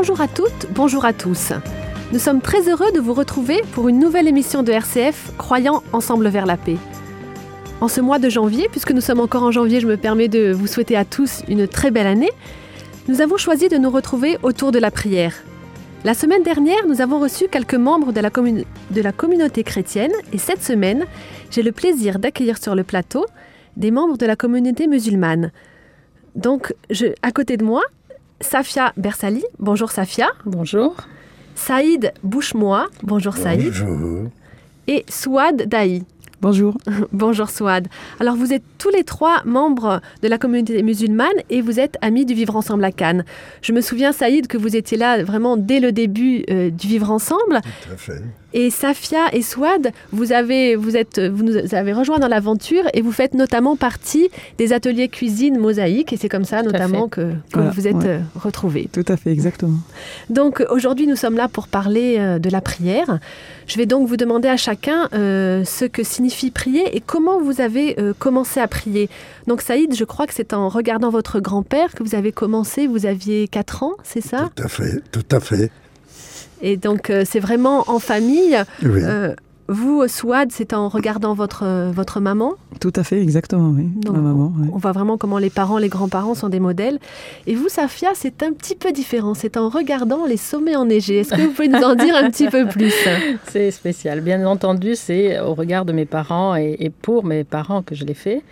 Bonjour à toutes, bonjour à tous. Nous sommes très heureux de vous retrouver pour une nouvelle émission de RCF Croyant ensemble vers la paix. En ce mois de janvier, puisque nous sommes encore en janvier, je me permets de vous souhaiter à tous une très belle année. Nous avons choisi de nous retrouver autour de la prière. La semaine dernière, nous avons reçu quelques membres de la, communauté chrétienne et cette semaine, j'ai le plaisir d'accueillir sur le plateau des membres de la communauté musulmane. Donc, à côté de moi, Safia Bersali. Bonjour Safia. Bonjour. Saïd Bouchemois. Bonjour Saïd. Bonjour. Et Souad Daï. Bonjour. Bonjour Souad. Alors vous êtes tous les trois membres de la communauté musulmane et vous êtes amis du Vivre Ensemble à Cannes. Je me souviens Saïd que vous étiez là vraiment dès le début euh, du Vivre Ensemble. Tout à fait. Et Safia et Swad, vous avez, vous, êtes, vous nous avez rejoint dans l'aventure et vous faites notamment partie des ateliers cuisine mosaïque. Et c'est comme ça notamment que, que Voilà, vous vous êtes ouais. euh, retrouvés. Tout à fait, exactement. Donc aujourd'hui, nous sommes là pour parler euh, de la prière. Je vais donc vous demander à chacun euh, ce que signifie prier et comment vous avez euh, commencé à prier. Donc Saïd, je crois que c'est en regardant votre grand-père que vous avez commencé. Vous aviez 4 ans, c'est ça? Tout à fait, tout à fait. Et donc euh, c'est vraiment en famille. Oui. Euh, vous, Swad, c'est en regardant votre, euh, votre maman. Tout à fait, exactement, oui. Donc, Ma maman. On voit vraiment comment les parents, les grands-parents sont des modèles. Et vous, Safia, c'est un petit peu différent. C'est en regardant les sommets enneigés. Est-ce que vous pouvez nous en dire un petit peu plus? C'est spécial. Bien entendu, c'est au regard de mes parents et, et pour mes parents que je l'ai fait.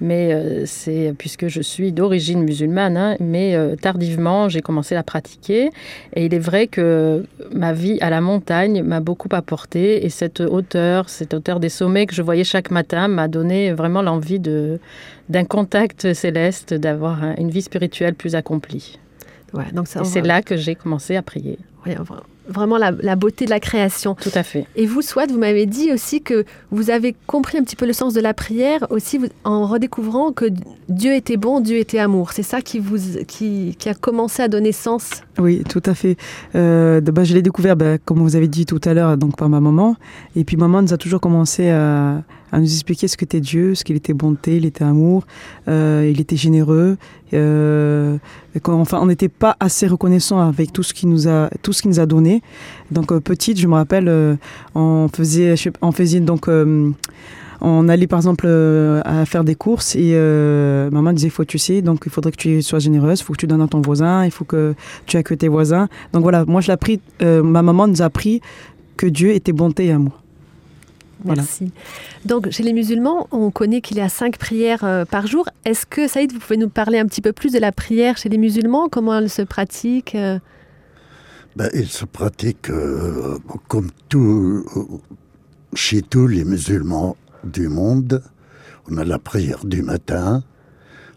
Mais euh, c'est puisque je suis d'origine musulmane, hein, mais euh, tardivement, j'ai commencé à la pratiquer. Et il est vrai que ma vie à la montagne m'a beaucoup apporté. Et cette hauteur, cette hauteur des sommets que je voyais chaque matin m'a donné vraiment l'envie de d'un contact céleste, d'avoir un- une vie spirituelle plus accomplie. Ouais, donc ça, Et c'est va- là que j'ai commencé à prier. ouais, vraiment la, la beauté de la création. Tout à fait. Et vous, Swad, vous m'avez dit aussi que vous avez compris un petit peu le sens de la prière aussi vous- en redécouvrant que Dieu était bon, Dieu était amour. C'est ça qui, vous, qui, qui a commencé à donner sens. Oui, tout à fait. Euh, bah, je l'ai découvert, bah, comme vous avez dit tout à l'heure, donc par ma maman. Et puis maman nous a toujours commencé à, à nous expliquer ce qu'était Dieu, ce qu'il était bonté, il était amour, euh, il était généreux. Euh, enfin, on n'était pas assez reconnaissant avec tout ce qu'il nous a, tout ce qu'il nous a donné. Donc euh, petite, je me rappelle, euh, on faisait, on faisait donc. euh, on allait par exemple à faire des courses et euh, maman disait faut tu sais donc il faudrait que tu sois généreuse, il faut que tu donnes à ton voisin, il faut que tu accueilles tes voisins. Donc voilà, moi je l'ai appris, euh, ma maman nous a appris que Dieu était bonté et amour. Voilà. Merci. Donc, chez les musulmans, on connaît qu'il y a cinq prières euh, par jour. Est-ce que, Saïd, vous pouvez nous parler un petit peu plus de la prière chez les musulmans? Comment elle se pratique euh? Ben, il se pratique euh, comme tout, chez tous les musulmans du monde. On a la prière du matin,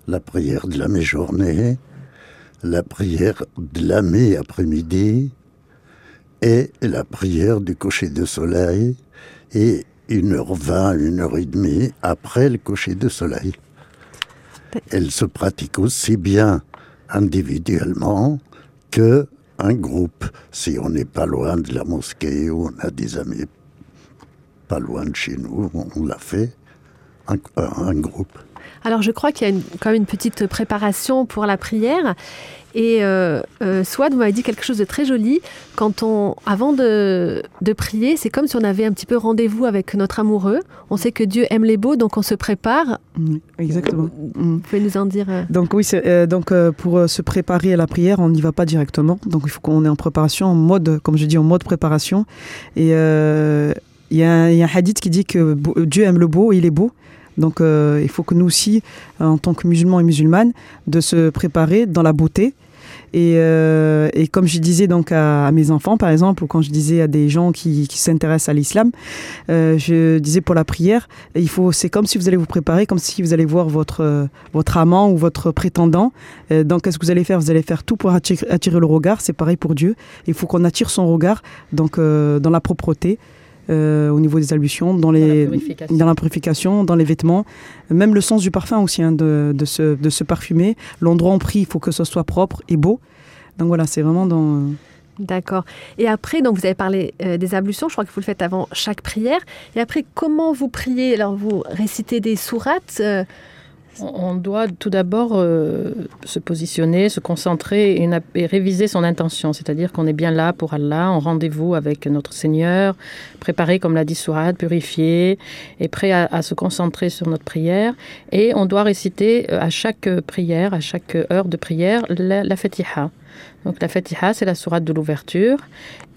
la prière de la mi-journée, la prière de la mi-après-midi et la prière du coucher de soleil et 1h20, 1h30 après le coucher de soleil. Elle se pratique aussi bien individuellement que un groupe. Si on n'est pas loin de la mosquée ou on a des amis pas loin de chez nous, on l'a fait un, un groupe. Alors, je crois qu'il y a une- quand même une petite préparation pour la prière. Et euh, euh, Swad, m'avez dit quelque chose de très joli. Quand on, avant de, de prier, c'est comme si on avait un petit peu rendez-vous avec notre amoureux. On sait que Dieu aime les beaux, donc on se prépare. Mm, Exactement. Mm. Vous pouvez nous en dire euh, Donc oui, euh, donc euh, pour euh, se préparer à la prière, on n'y va pas directement. Donc il faut qu'on est en préparation, en mode, comme je dis, en mode préparation. Et il y, a un- il y a un hadith qui dit que Dieu aime le beau, et il est beau. Donc euh, il faut que nous aussi, en tant que musulmans et musulmanes, de se préparer dans la beauté. Et, euh, comme je disais donc à, mes enfants, par exemple, ou quand je disais à des gens qui, s'intéressent à l'islam, euh, je disais pour la prière, il faut, c'est comme si vous allez vous préparer, comme si vous allez voir votre euh, votre amant ou votre prétendant. Euh, donc, qu'est-ce que vous allez faire? Vous allez faire tout pour attirer, attirer le regard. C'est pareil pour Dieu. Il faut qu'on attire son regard, donc euh, dans la propreté, euh, au niveau des ablutions, dans les Dans la purification. dans la purification, dans les vêtements, même le sens du parfum aussi, hein, de, de, se, de se parfumer. L'endroit où on prie, il faut que ce soit propre et beau. Donc voilà, c'est vraiment dans. D'accord. Et après, donc vous avez parlé euh, des ablutions, je crois que vous le faites avant chaque prière. Et après, comment vous priez? Alors vous récitez des sourates euh, On doit tout d'abord euh, se positionner, se concentrer et, réviser son intention, c'est-à-dire qu'on est bien là pour Allah, en rendez-vous avec notre Seigneur, préparé comme l'a dit Sourad, purifié et prêt à, se concentrer sur notre prière. Et on doit réciter euh, à chaque prière, à chaque heure de prière, la, la Fatiha. Donc la Fatiha, c'est la sourate de l'ouverture.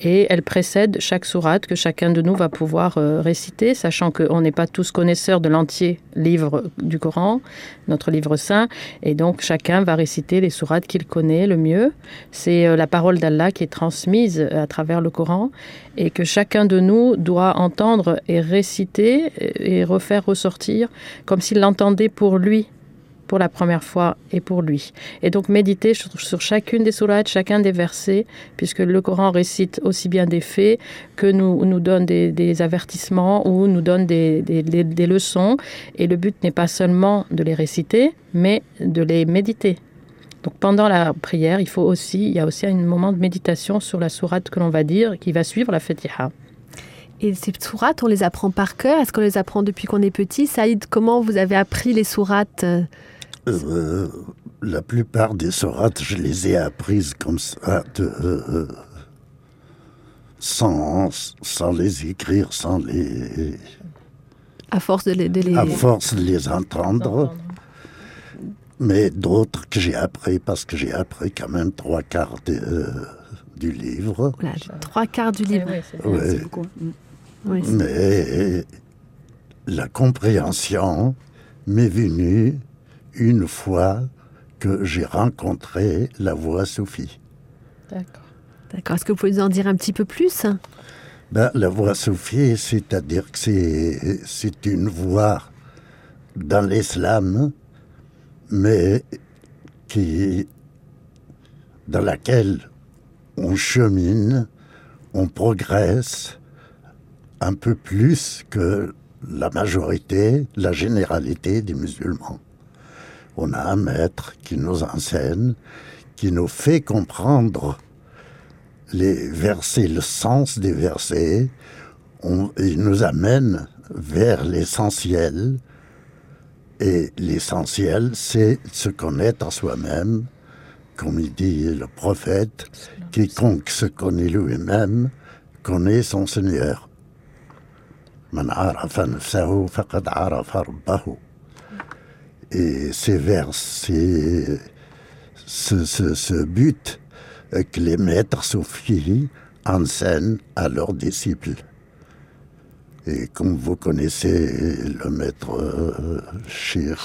Et elle précède chaque sourate que chacun de nous va pouvoir euh, réciter, sachant qu'on n'est pas tous connaisseurs de l'entier livre du Coran, notre livre saint, et donc chacun va réciter les sourates qu'il connaît le mieux. C'est euh, la parole d'Allah qui est transmise à travers le Coran et que chacun de nous doit entendre et réciter et refaire ressortir comme s'il l'entendait pour lui pour la première fois et pour lui. Et donc méditer sur, chacune des sourates, chacun des versets, puisque le Coran récite aussi bien des faits que nous, nous donne des, avertissements ou nous donne des, des, des, leçons. Et le but n'est pas seulement de les réciter, mais de les méditer. Donc pendant la prière, il faut aussi, il y a aussi un moment de méditation sur la sourate que l'on va dire, qui va suivre la Fatiha. Et ces sourates, on les apprend par cœur? Est-ce qu'on les apprend depuis qu'on est petit? Saïd, comment vous avez appris les sourates euh, la plupart des sourates, je les ai apprises comme ça, de, euh, sans, sans les écrire, sans les. À force de les. De les... À force de les entendre. Mais d'autres que j'ai appris, parce que j'ai appris quand même trois quarts de, euh, du livre. Voilà, trois quarts du livre. Eh oui, ouais. oui, Mais la compréhension m'est venue une fois que j'ai rencontré la voix Sophie. D'accord. D'accord. Est-ce que vous pouvez nous en dire un petit peu plus? Ben, La voix Sophie, c'est-à-dire que c'est une voix dans l'islam, mais qui, dans laquelle on chemine, on progresse un peu plus que la majorité, la généralité des musulmans on a un maître qui nous enseigne, qui nous fait comprendre les versets, le sens des versets. Il nous amène vers l'essentiel. Et l'essentiel, c'est se connaître en soi-même. Comme il dit le prophète, quiconque se connaît lui-même connaît son Seigneur. Et c'est vers ces, ce, ce, ce but que les maîtres soufis enseignent à leurs disciples. Et comme vous connaissez le maître euh, Cheikh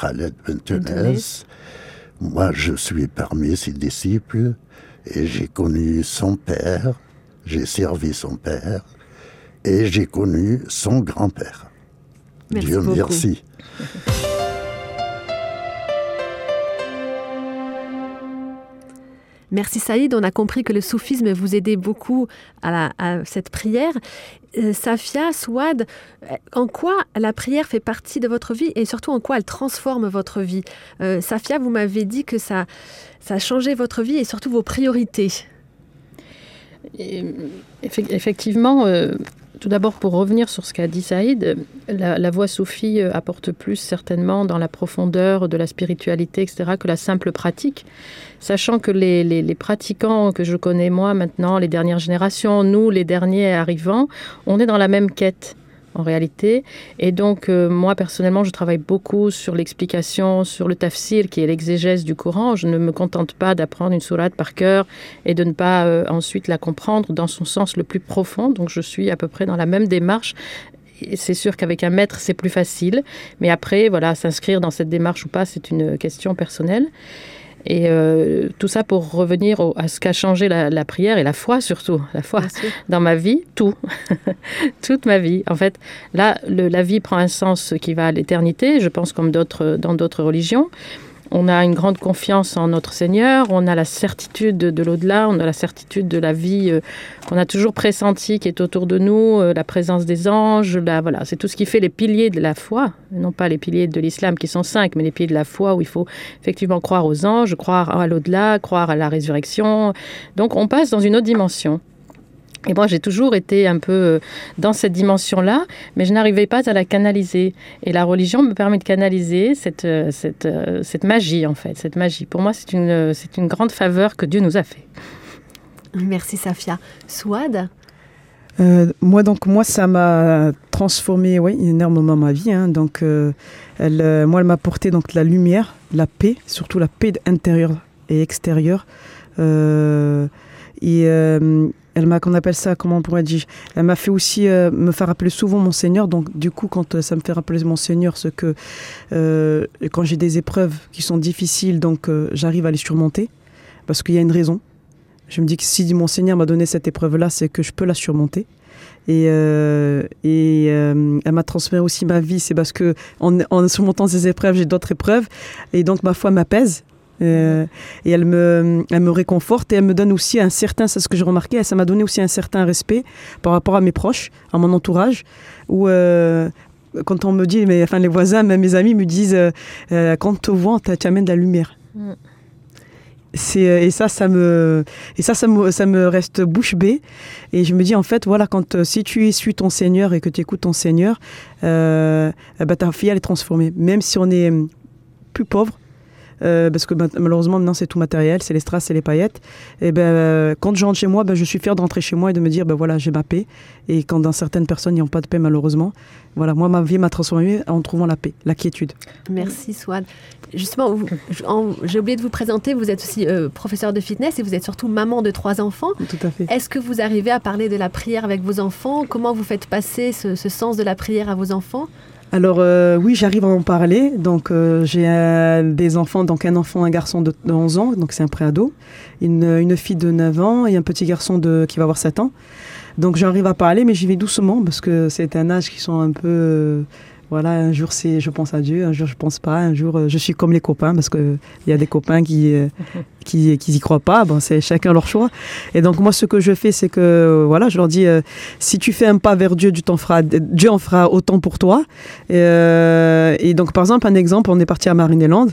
Khaled Bentenez, moi je suis parmi ses disciples et j'ai connu son père, j'ai servi son père et j'ai connu son grand-père. Dieu beaucoup. merci. Merci Saïd, on a compris que le soufisme vous aidait beaucoup à, cette prière. Euh, Safia, Souad, en quoi la prière fait partie de votre vie et surtout en quoi elle transforme votre vie euh, Safia, vous m'avez dit que ça, ça a changé votre vie et surtout vos priorités. Effectivement, euh, tout d'abord, pour revenir sur ce qu'a dit Saïd, la, voix soufie apporte plus certainement dans la profondeur de la spiritualité, etc., que la simple pratique. Sachant que les pratiquants que je connais moi maintenant, les dernières générations, nous, les derniers arrivants, on est dans la même quête en réalité. Et donc, euh, moi, personnellement, je travaille beaucoup sur l'explication, sur le tafsir, qui est l'exégèse du Coran. Je ne me contente pas d'apprendre une sourate par cœur et de ne pas euh, ensuite la comprendre dans son sens le plus profond. Donc, je suis à peu près dans la même démarche. C'est sûr qu'avec un maître, c'est plus facile. Mais après, voilà, s'inscrire dans cette démarche ou pas, c'est une question personnelle. Et euh, tout ça pour revenir au, à ce qu'a changé la, la prière et la foi surtout, la foi dans ma vie, tout, toute ma vie. En fait, là, le, la vie prend un sens qui va à l'éternité, je pense comme d'autres dans d'autres religions. On a une grande confiance en notre Seigneur, on a la certitude de, de l'au-delà, on a la certitude de la vie euh, qu'on a toujours pressentie qui est autour de nous, euh, la présence des anges, la, voilà, c'est tout ce qui fait les piliers de la foi, non pas les piliers de l'islam qui sont cinq, mais les piliers de la foi où il faut effectivement croire aux anges, croire à l'au-delà, croire à la résurrection. Donc on passe dans une autre dimension. Et moi, j'ai toujours été un peu euh, dans cette dimension-là, mais je n'arrivais pas à la canaliser. Et la religion me permet de canaliser cette, euh, cette, euh, cette magie, en fait. Cette magie. Pour moi, c'est une, c'est une grande faveur que Dieu nous a fait. Merci, Safia. Swad euh, moi, donc, moi, ça m'a transformé, oui, énormément ma vie. Hein. Donc, euh, elle, euh, moi, elle m'a apporté donc la lumière, la paix, surtout la paix intérieure et extérieure. Euh, et euh, elle m'a, qu'on appelle ça, comment pourrait dire Elle m'a fait aussi euh, me faire rappeler souvent mon Seigneur. Donc, du coup, quand euh, ça me fait rappeler mon Seigneur, ce que quand j'ai des épreuves qui sont difficiles, donc j'arrive à les surmonter parce qu'il y a une raison. Je me dis que si mon Seigneur m'a donné cette épreuve-là, c'est que je peux la surmonter. Et, elle m'a transféré aussi ma vie. C'est parce que en surmontant ces épreuves, j'ai d'autres épreuves. Et donc ma foi m'apaise. Euh, et elle me, elle me réconforte et elle me donne aussi un certain, c'est ce que j'ai remarqué, ça m'a donné aussi un certain respect par rapport à mes proches, à mon entourage, où euh, quand on me dit, mais enfin les voisins, même mes amis me disent, euh, euh, quand tu vois, tu amènes de la lumière. Mm. C'est, et ça, ça me, et ça, ça me, ça me reste bouche bée. Et je me dis, en fait, voilà, quand, si tu suis ton Seigneur et que tu écoutes ton Seigneur, ben, ta fille, elle est transformée. Même si on est hum, plus pauvre, euh, parce que malheureusement maintenant c'est tout matériel, c'est les strass, c'est les paillettes. Et ben euh, quand je rentre chez moi, ben, je suis fier de rentrer chez moi et de me dire ben voilà j'ai ma paix. Et quand dans certaines personnes n'ont pas de paix malheureusement, voilà moi ma vie m'a transformée en trouvant la paix, la quiétude. Merci, Swad. Justement, j'ai oublié de vous présenter, vous êtes aussi euh, professeur de fitness et vous êtes surtout maman de trois enfants. Tout à fait. Est-ce que vous arrivez à parler de la prière avec vos enfants? Comment vous faites passer ce, ce sens de la prière à vos enfants? Alors euh, oui, j'arrive à en parler. Donc euh, j'ai des enfants, donc un enfant, un garçon de, de 11 ans, donc c'est un préado, une, fille de 9 ans et un petit garçon de, qui va avoir 7 ans. Donc j'arrive à parler, mais j'y vais doucement parce que c'est un âge qui sont un peu... euh, voilà, un jour c'est je pense à Dieu, un jour je pense pas, un jour je suis comme les copains parce que il y a des copains qui qui qui y croient pas. Bon, c'est chacun leur choix. Et donc moi ce que je fais c'est que euh, voilà, je leur dis euh, si tu fais un pas vers Dieu, Dieu en fera autant pour toi. Et, euh, et donc, par exemple, un exemple, on est parti à Marineland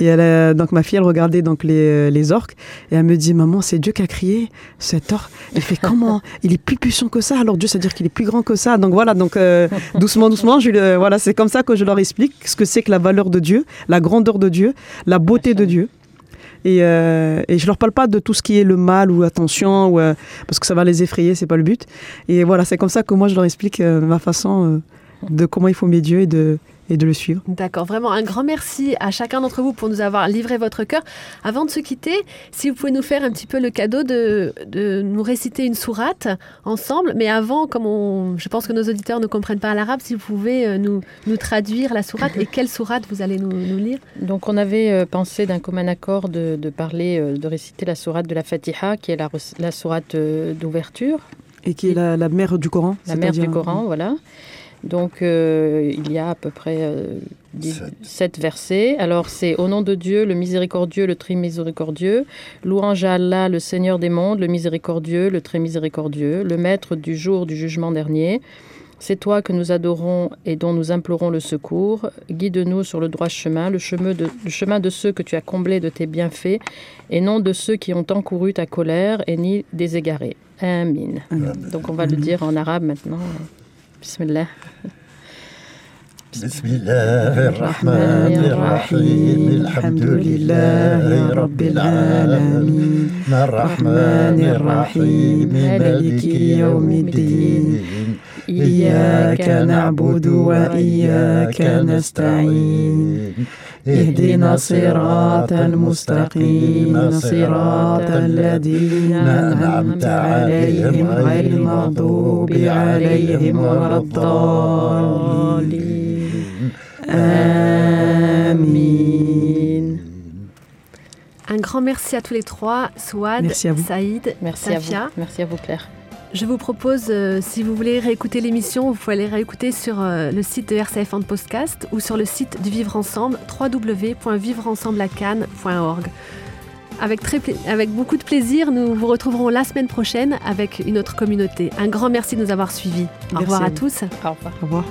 et elle, a- donc ma fille, elle regardait donc les, les orques et elle me dit, maman, c'est Dieu qui a crié cet orque. Elle fait comment? Il est plus puissant que ça. Alors Dieu, ça veut dire qu'il est plus grand que ça. Donc voilà, donc euh, doucement, doucement, je, voilà, c'est comme ça que je leur explique ce que c'est que la valeur de Dieu, la grandeur de Dieu, la beauté de Dieu. Et, euh, et je leur parle pas de tout ce qui est le mal ou attention, ou, euh, parce que ça va les effrayer, c'est pas le but. Et voilà, c'est comme ça que moi je leur explique euh, ma façon euh, de comment il faut Dieu et de, et de le suivre. D'accord, vraiment un grand merci à chacun d'entre vous pour nous avoir livré votre cœur. Avant de se quitter, si vous pouvez nous faire un petit peu le cadeau de, de nous réciter une sourate ensemble, mais avant, comme on, je pense que nos auditeurs ne comprennent pas l'arabe, si vous pouvez euh, nous, nous traduire la sourate et quelle sourate vous allez nous, nous lire? Donc, on avait euh, pensé d'un commun accord de, de parler, euh, de réciter la sourate de la Fatiha, qui est la, la sourate d'ouverture, Et qui est la, la mère du Coran. la mère du Coran, voilà. Donc, euh, il y a à peu près euh, dix- Sept. sept versets. Alors, c'est au nom de Dieu, le miséricordieux, le très miséricordieux. Louange à Allah, le Seigneur des mondes, le miséricordieux, le très miséricordieux, le maître du jour du jugement dernier. C'est toi que nous adorons et dont nous implorons le secours. Guide-nous sur le droit chemin, le chemin, de, le chemin de ceux que tu as comblés de tes bienfaits, et non de ceux qui ont encouru ta colère et ni des égarés. Amin. Donc on va le dire en arabe maintenant. Bismillah. بسم الله الرحمن الرحيم. الحمد لله رب العالمين. الرحمن الرحيم. مالك يوم الدين. إياك نعبد وإياك نستعين. اهدنا الصراط المستقيم صراط الذين أنعمت عليهم غير المغضوب عليهم ولا الضالين آمين Un grand merci à tous les trois, Swad, Merci à vous. Saïd, Merci à Safia. vous. Merci à vous, Claire. Je vous propose, euh, si vous voulez réécouter l'émission, vous pouvez aller réécouter sur euh, le site de RCF en podcast ou sur le site du Vivre Ensemble, www.vivreensembleacannes.org. Avec, très pla- avec beaucoup de plaisir, nous vous retrouverons la semaine prochaine avec une autre communauté. Un grand merci de nous avoir suivis. Au revoir à tous. Au revoir. Au revoir.